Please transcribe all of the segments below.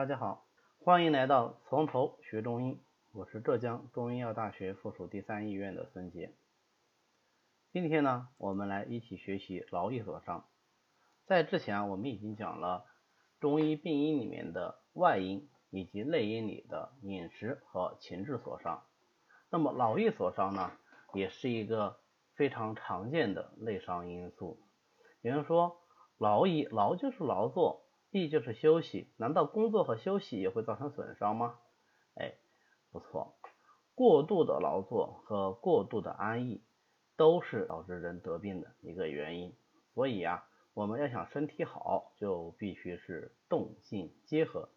大家好，欢迎来到从头学中医，我是浙江中医药大学附属第三医院的孙杰。今天呢，我们来一起学习劳逸所伤。在之前我们已经讲了中医病因里面的外因以及内因里的饮食和情志所伤。那么劳逸所伤呢，也是一个非常常见的内伤因素。有人说劳逸，劳就是劳作。意就是休息，难道工作和休息也会造成损伤吗？哎，不错，过度的劳作和过度的安逸都是导致人得病的一个原因。所以啊，我们要想身体好，就必须是动静结合。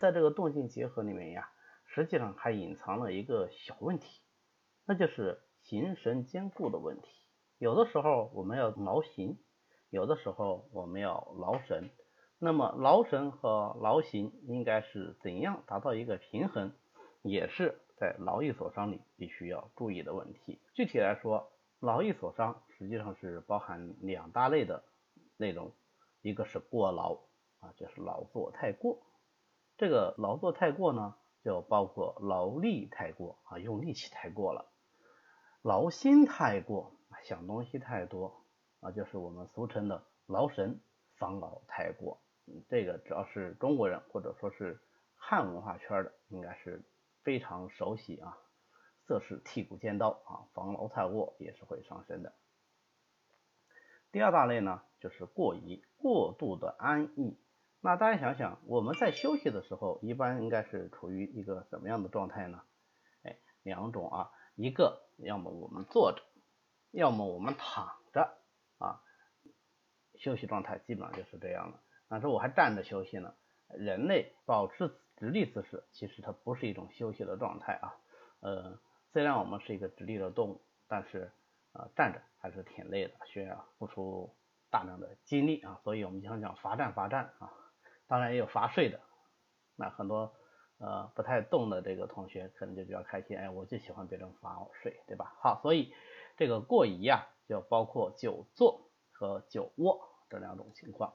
在这个动静结合里面呀，实际上还隐藏了一个小问题，那就是形神兼顾的问题。有的时候我们要劳形。有的时候我们要劳神，那么劳神和劳形应该是怎样达到一个平衡，也是在劳逸所伤里必须要注意的问题。具体来说，劳逸所伤实际上是包含两大类的内容，一个是过劳啊，就是劳作太过。这个劳作太过呢，就包括劳力太过啊，用力气太过了；劳心太过，想东西太多。啊，就是我们俗称的劳神防劳太过，这个只要是中国人或者说是汉文化圈的，应该是非常熟悉啊。色是剔骨尖刀啊，防劳太过也是会伤身的。第二大类呢，就是过宜，过度的安逸。那大家想想，我们在休息的时候，一般应该是处于一个什么样的状态呢？哎，两种啊，一个要么我们坐着，要么我们躺。啊，休息状态基本上就是这样的。但是我还站着休息呢。人类保持直立姿势，其实它不是一种休息的状态啊。呃，虽然我们是一个直立的动物，但是啊，站着还是挺累的，需要付出大量的精力啊。所以我们经常讲罚站罚站啊。当然也有罚睡的。那很多呃不太动的这个同学可能就比较开心，哎，我就喜欢别人罚我睡，对吧？好，所以这个过移啊。就包括久坐和久卧这两种情况，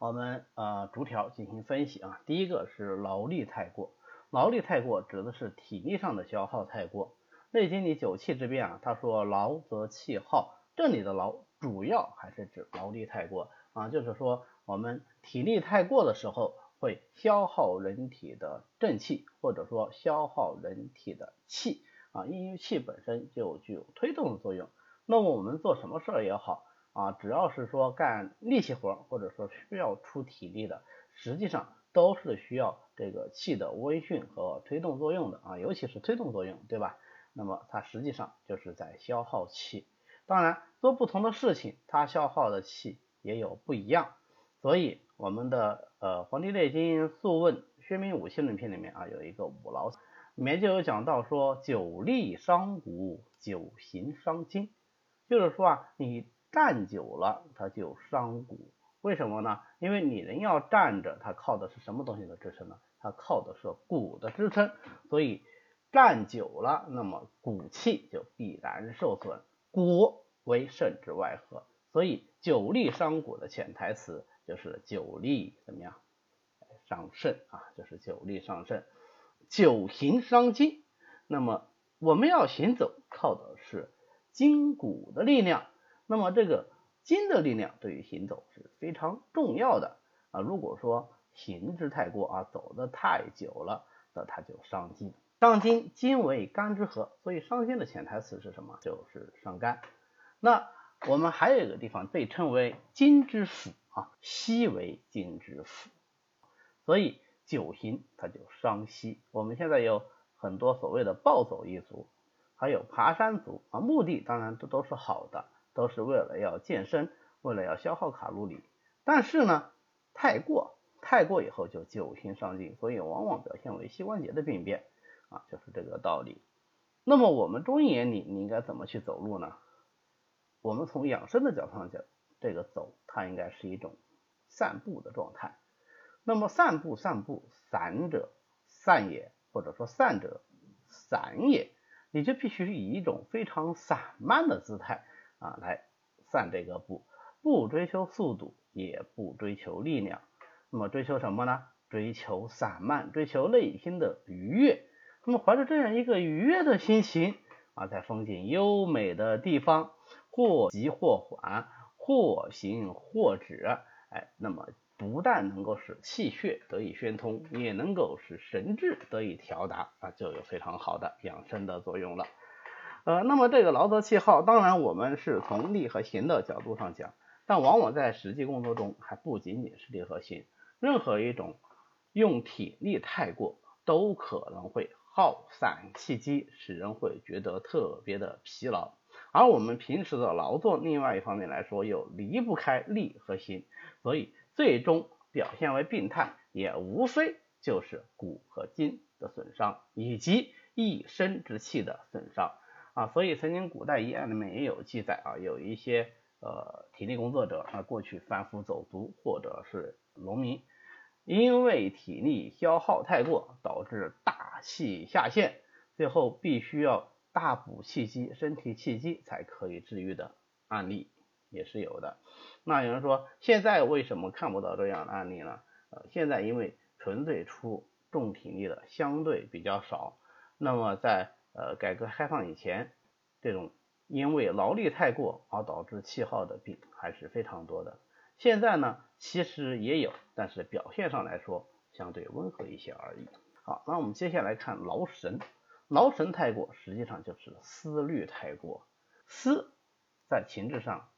我们呃逐条进行分析啊。第一个是劳力太过，劳力太过指的是体力上的消耗太过。内经里九气之变啊，他说劳则气耗，这里的劳主要还是指劳力太过啊，就是说我们体力太过的时候会消耗人体的正气，或者说消耗人体的气啊，因为气本身就具有推动的作用。那么我们做什么事儿也好啊，只要是说干力气活或者说需要出体力的，实际上都是需要这个气的微训和推动作用的啊，尤其是推动作用，对吧？那么它实际上就是在消耗气。当然，做不同的事情，它消耗的气也有不一样。所以我们的呃《黄帝内经·素问·薛明五气论篇》里面啊，有一个五劳，里面就有讲到说：久立伤骨，久行伤筋。就是说啊，你站久了，它就伤骨。为什么呢？因为你人要站着，它靠的是什么东西的支撑呢？它靠的是骨的支撑。所以站久了，那么骨气就必然受损。骨为肾之外合，所以久立伤骨的潜台词就是久立怎么样？伤肾啊，就是久立伤肾。久行伤筋，那么我们要行走，靠的是。筋骨的力量，那么这个筋的力量对于行走是非常重要的啊。如果说行之太过啊，走的太久了，那它就伤筋。伤筋，筋为肝之合，所以伤筋的潜台词是什么？就是伤肝。那我们还有一个地方被称为筋之府啊，膝为筋之府，所以久行它就伤膝。我们现在有很多所谓的暴走一族。还有爬山族啊，目的当然这都是好的，都是为了要健身，为了要消耗卡路里。但是呢，太过太过以后就久行伤筋，所以往往表现为膝关节的病变啊，就是这个道理。那么我们中医眼里，你应该怎么去走路呢？我们从养生的角度上讲，这个走它应该是一种散步的状态。那么散步散步散者散也，或者说散者散也。你就必须以一种非常散漫的姿态啊来散这个步，不追求速度，也不追求力量那么追求什么呢？追求散漫，追求内心的愉悦。那么怀着这样一个愉悦的心情啊，在风景优美的地方，或急或缓，或行或止，哎，那么不但能够使气血得以宣通，也能够使神志得以调达啊，就有非常好的养生的作用了。呃，那么这个劳则气耗，当然我们是从力和行的角度上讲，但往往在实际工作中还不仅仅是力和行，任何一种用体力太过，都可能会耗散气机，使人会觉得特别的疲劳。而我们平时的劳作，另外一方面来说又离不开力和行，所以最终表现为病态，也无非就是骨和筋的损伤，以及一身之气的损伤。啊，所以曾经古代医案里面也有记载啊，有一些呃体力工作者啊，过去贩夫走卒或者是农民，因为体力消耗太过，导致大气下陷，最后必须要大补气机，身体气机才可以治愈的案例也是有的。那有人说，现在为什么看不到这样的案例呢？呃，现在因为纯粹出重体力的相对比较少，那么在呃，改革开放以前，这种因为劳力太过而导致气耗的病还是非常多的。现在呢，其实也有，但是表现上来说相对温和一些而已。好，那我们接下来看劳神，劳神太过，实际上就是思虑太过。思在情志上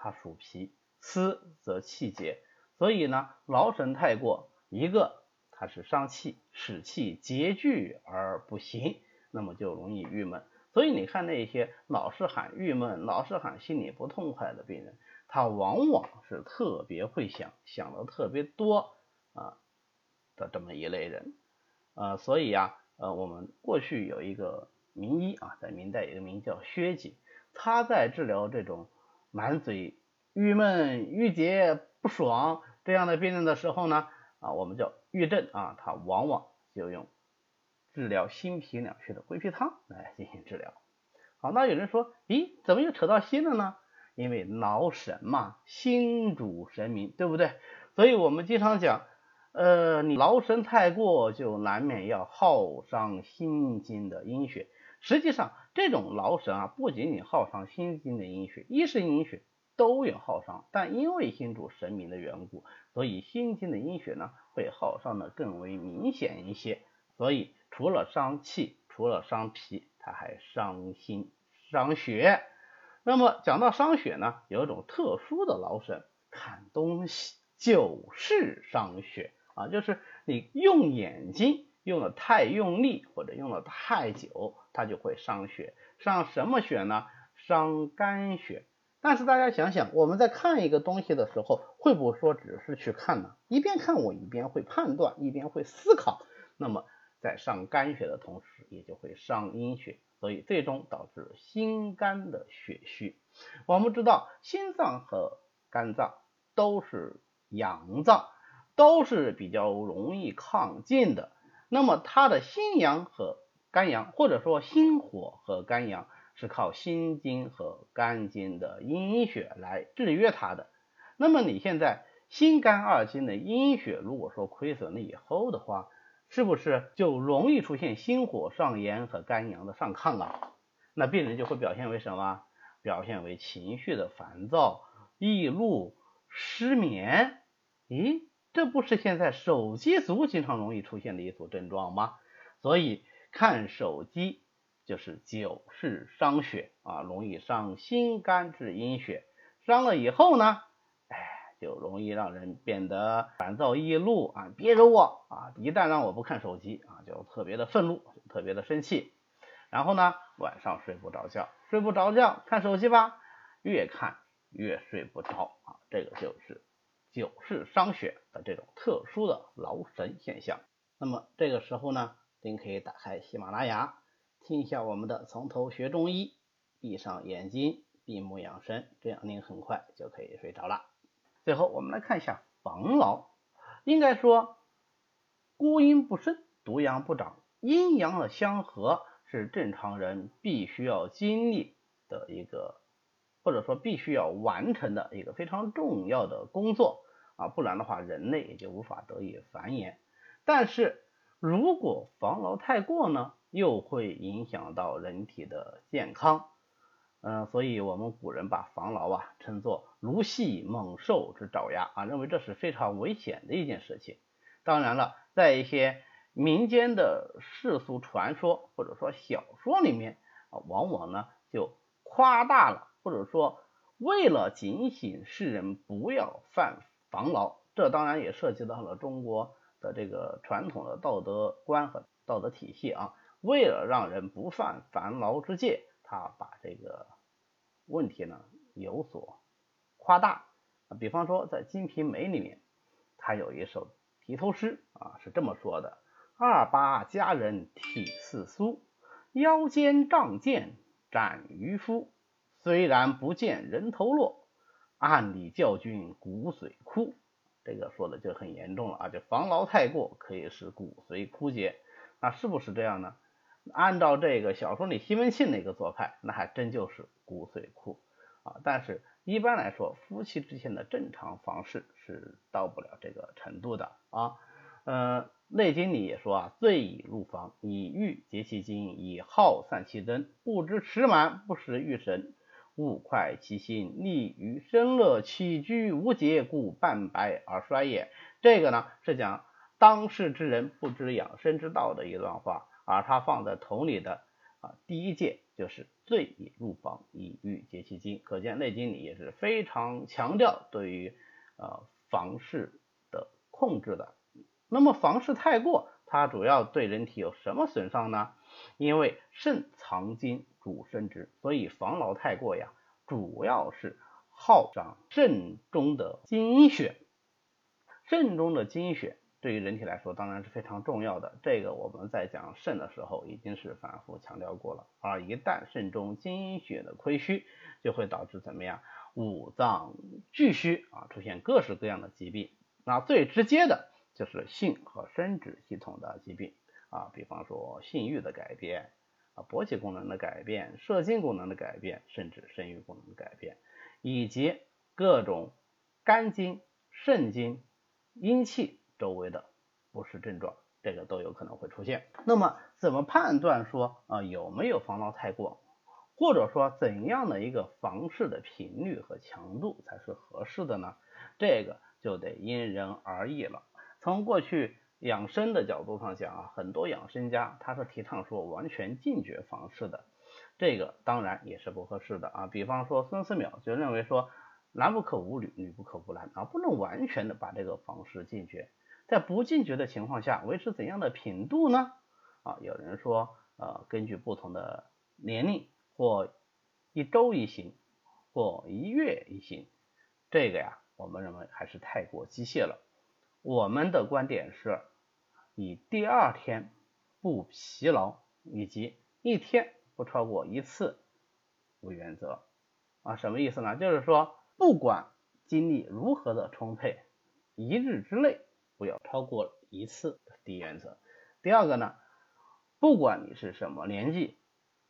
它属脾，思则气结，所以呢，劳神太过，一个它是伤气，使气结聚而不行。那么就容易郁闷，所以你看那些老是喊郁闷、老是喊心里不痛快的病人，他往往是特别会想，想的特别多啊的这么一类人，呃，所以啊，呃，我们过去有一个名医啊，在明代有个名叫薛景，他在治疗这种满嘴郁闷、郁结、不爽这样的病人的时候呢，啊，我们叫郁症啊，他往往就用。治疗心脾两虚的归脾汤来进行治疗。好，那有人说，咦，怎么又扯到心了呢？因为劳神嘛，心主神明，对不对？所以我们经常讲，呃，你劳神太过，就难免要耗伤心经的阴血。实际上，这种劳神啊，不仅仅耗伤心经的阴血，一是阴血都有耗伤，但因为心主神明的缘故，所以心经的阴血呢，会耗伤的更为明显一些。所以。除了伤气，除了伤脾，它还伤心、伤血。那么讲到伤血呢，有一种特殊的劳神，看东西就是伤血啊，就是你用眼睛用的太用力，或者用的太久，它就会伤血。伤什么血呢？伤肝血。但是大家想想，我们在看一个东西的时候，会不会说只是去看呢？一边看我一边会判断，一边会思考。那么在伤肝血的同时，也就会伤阴血，所以最终导致心肝的血虚。我们知道，心脏和肝脏都是阳脏，都是比较容易亢进的。那么它的心阳和肝阳，或者说心火和肝阳，是靠心经和肝经的阴血来制约它的。那么你现在心肝二经的阴血如果说亏损了以后的话，是不是就容易出现心火上炎和肝阳的上亢啊？那病人就会表现为什么？表现为情绪的烦躁、易怒、失眠。咦，这不是现在手机族经常容易出现的一组症状吗？所以看手机就是久视伤血啊，容易伤心肝治阴血。伤了以后呢？哎就容易让人变得烦躁易怒啊！别惹我啊！一旦让我不看手机啊，就特别的愤怒，特别的生气。然后呢，晚上睡不着觉，睡不着觉，看手机吧，越看越睡不着啊！这个就是久视伤血的这种特殊的劳神现象。那么这个时候呢，您可以打开喜马拉雅，听一下我们的从头学中医，闭上眼睛，闭目养神，这样您很快就可以睡着了。最后，我们来看一下防老。应该说，孤阴不生，独阳不长，阴阳的相合是正常人必须要经历的一个，或者说必须要完成的一个非常重要的工作啊，不然的话人类也就无法得以繁衍。但是如果防劳太过呢，又会影响到人体的健康。嗯，所以我们古人把防劳啊称作如系猛兽之爪牙啊，认为这是非常危险的一件事情。当然了，在一些民间的世俗传说或者说小说里面啊，往往呢就夸大了，或者说为了警醒世人不要犯防劳，这当然也涉及到了中国的这个传统的道德观和道德体系啊，为了让人不犯防劳之戒。他把这个问题呢有所夸大，比方说在《金瓶梅》里面，他有一首题头诗啊，是这么说的：二八佳人体似酥，腰间仗剑斩渔夫。虽然不见人头落，暗里教君骨髓枯。这个说的就很严重了啊，就防劳太过可以使骨髓枯竭，那是不是这样呢？按照这个小说里西门庆那个做派，那还真就是骨髓枯啊。但是一般来说，夫妻之间的正常房事是到不了这个程度的啊。呃，《内经》里也说啊，醉以入房，以欲结其精，以耗散其真，不知持满，不识欲神，勿快其心，利于生乐，起居无节，故半白而衰也。这个呢是讲当世之人不知养生之道的一段话。而它放在桶里的啊，第一戒就是醉以入房，以欲结其精。可见《内经》里也是非常强调对于呃房事的控制的。那么房事太过，它主要对人体有什么损伤呢？因为肾藏精主生殖，所以防劳太过呀，主要是耗伤肾中的精血。肾中的精血。对于人体来说，当然是非常重要的。这个我们在讲肾的时候已经是反复强调过了。而一旦肾中精血的亏虚，就会导致怎么样？五脏俱虚啊，出现各式各样的疾病。那最直接的就是性和生殖系统的疾病啊，比方说性欲的改变啊，勃起功能的改变、射精功能的改变，甚至生育功能的改变，以及各种肝经、肾经、阴气。周围的不适症状，这个都有可能会出现。那么怎么判断说啊有没有防劳太过，或者说怎样的一个房事的频率和强度才是合适的呢？这个就得因人而异了。从过去养生的角度上讲啊，很多养生家他是提倡说完全禁绝房事的，这个当然也是不合适的啊。比方说孙思邈就认为说男不可无女，女不可无男啊，不能完全的把这个房事禁绝。在不禁绝的情况下，维持怎样的频度呢？啊，有人说，呃，根据不同的年龄，或一周一行，或一月一行，这个呀，我们认为还是太过机械了。我们的观点是以第二天不疲劳，以及一天不超过一次为原则。啊，什么意思呢？就是说，不管精力如何的充沛，一日之内。不要超过一次，第一原则。第二个呢，不管你是什么年纪，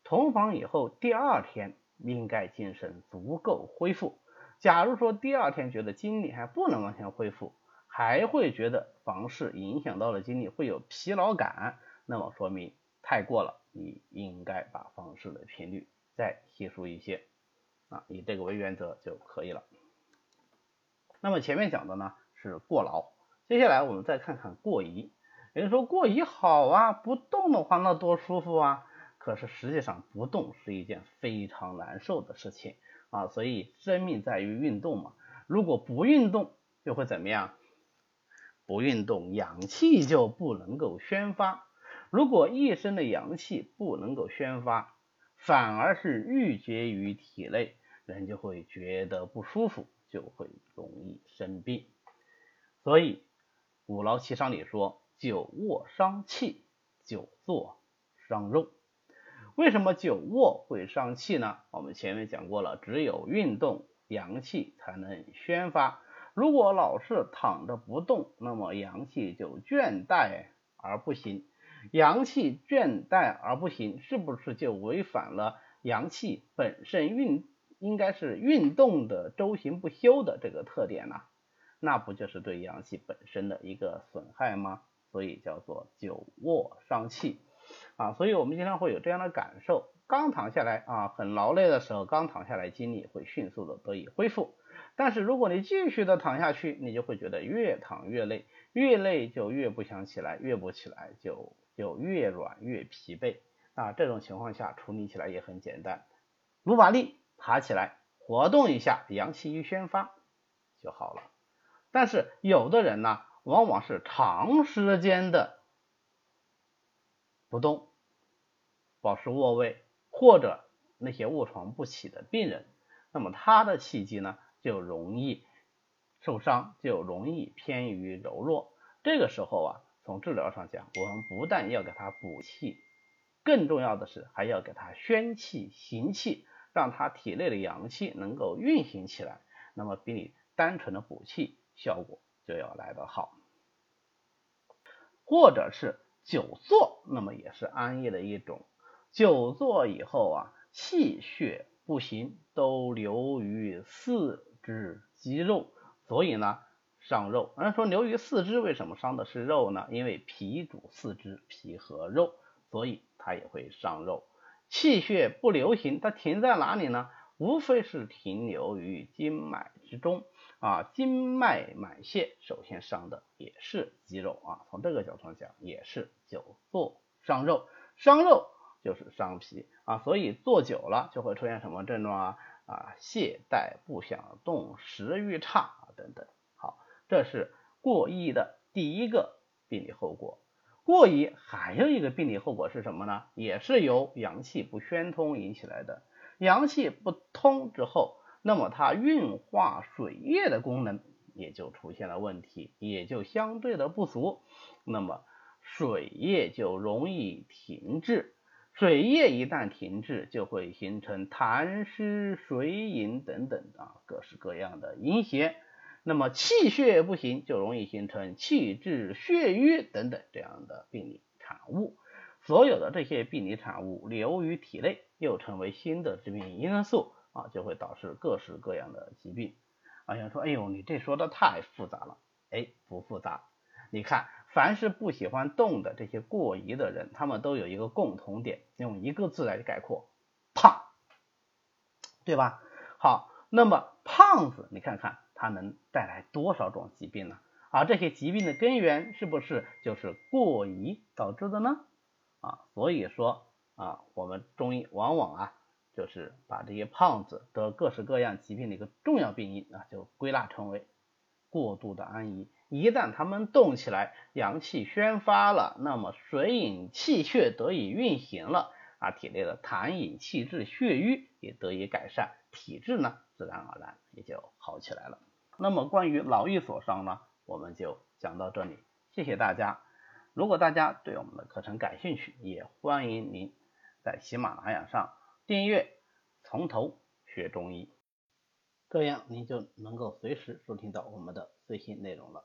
同房以后第二天应该精神足够恢复。假如说第二天觉得精力还不能完全恢复，还会觉得房事影响到了精力，会有疲劳感，那么说明太过了，你应该把房事的频率再稀疏一些啊，以这个为原则就可以了。那么前面讲的呢是过劳。接下来我们再看看过移。有人说过移好啊，不动的话那多舒服啊。可是实际上不动是一件非常难受的事情啊。所以生命在于运动嘛。如果不运动就会怎么样？不运动阳气就不能够宣发。如果一身的阳气不能够宣发，反而是郁结于体内，人就会觉得不舒服，就会容易生病。所以。五劳七伤里说，久卧伤气，久坐伤肉。为什么久卧会伤气呢？我们前面讲过了，只有运动，阳气才能宣发。如果老是躺着不动，那么阳气就倦怠而不行。阳气倦怠而不行，是不是就违反了阳气本身运应该是运动的周行不休的这个特点呢？那不就是对阳气本身的一个损害吗？所以叫做久卧伤气啊。所以我们经常会有这样的感受，刚躺下来啊，很劳累的时候，刚躺下来精力会迅速的得以恢复。但是如果你继续的躺下去，你就会觉得越躺越累，越累就越不想起来，越不起来就就越软越疲惫啊。这种情况下处理起来也很简单，努把力爬起来，活动一下，阳气一宣发就好了。但是有的人呢，往往是长时间的不动，保持卧位，或者那些卧床不起的病人，那么他的气机呢？就容易受伤，就容易偏于柔弱。这个时候啊，从治疗上讲，我们不但要给他补气，更重要的是还要给他宣气行气，让他体内的阳气能够运行起来。那么比你单纯的补气效果就要来得好。或者是久坐，那么也是安逸的一种。久坐以后啊，气血不行，都流于四。肢肌肉，所以呢伤肉。人家说流于四肢，为什么伤的是肉呢？因为脾主四肢，脾和肉，所以它也会伤肉。气血不流行，它停在哪里呢？无非是停留于经脉之中啊。经脉满泄，首先伤的也是肌肉啊。从这个角度上讲，也是久坐伤肉，伤肉就是伤脾啊。所以坐久了就会出现什么症状啊？啊，懈怠不想动，食欲差等等。好，这是过衣的第一个病理后果。过衣还有一个病理后果是什么呢？也是由阳气不宣通引起来的。阳气不通之后，那么它运化水液的功能也就出现了问题，也就相对的不足。那么水液就容易停滞。水液一旦停滞，就会形成痰湿、水饮等等啊各式各样的阴邪。那么气血不行，就容易形成气滞、血瘀等等这样的病理产物。所有的这些病理产物流于体内，又成为新的致病因素啊，就会导致各式各样的疾病。啊，有人说，哎呦，你这说的太复杂了。哎，不复杂，你看。凡是不喜欢动的这些过宜的人，他们都有一个共同点，用一个字来概括：胖，对吧？好，那么胖子，你看看他能带来多少种疾病呢？而这些疾病的根源是不是就是过宜导致的呢？啊，所以说啊，我们中医往往啊，就是把这些胖子得各式各样疾病的一个重要病因啊，就归纳成为过度的安逸。一旦他们动起来，阳气宣发了，那么水饮气血得以运行了啊，体内的痰饮气滞血瘀也得以改善，体质呢自然而然也就好起来了。那么关于劳逸所伤呢，我们就讲到这里，谢谢大家。如果大家对我们的课程感兴趣，也欢迎您在喜马拉雅上订阅从头学中医，这样您就能够随时收听到我们的最新内容了。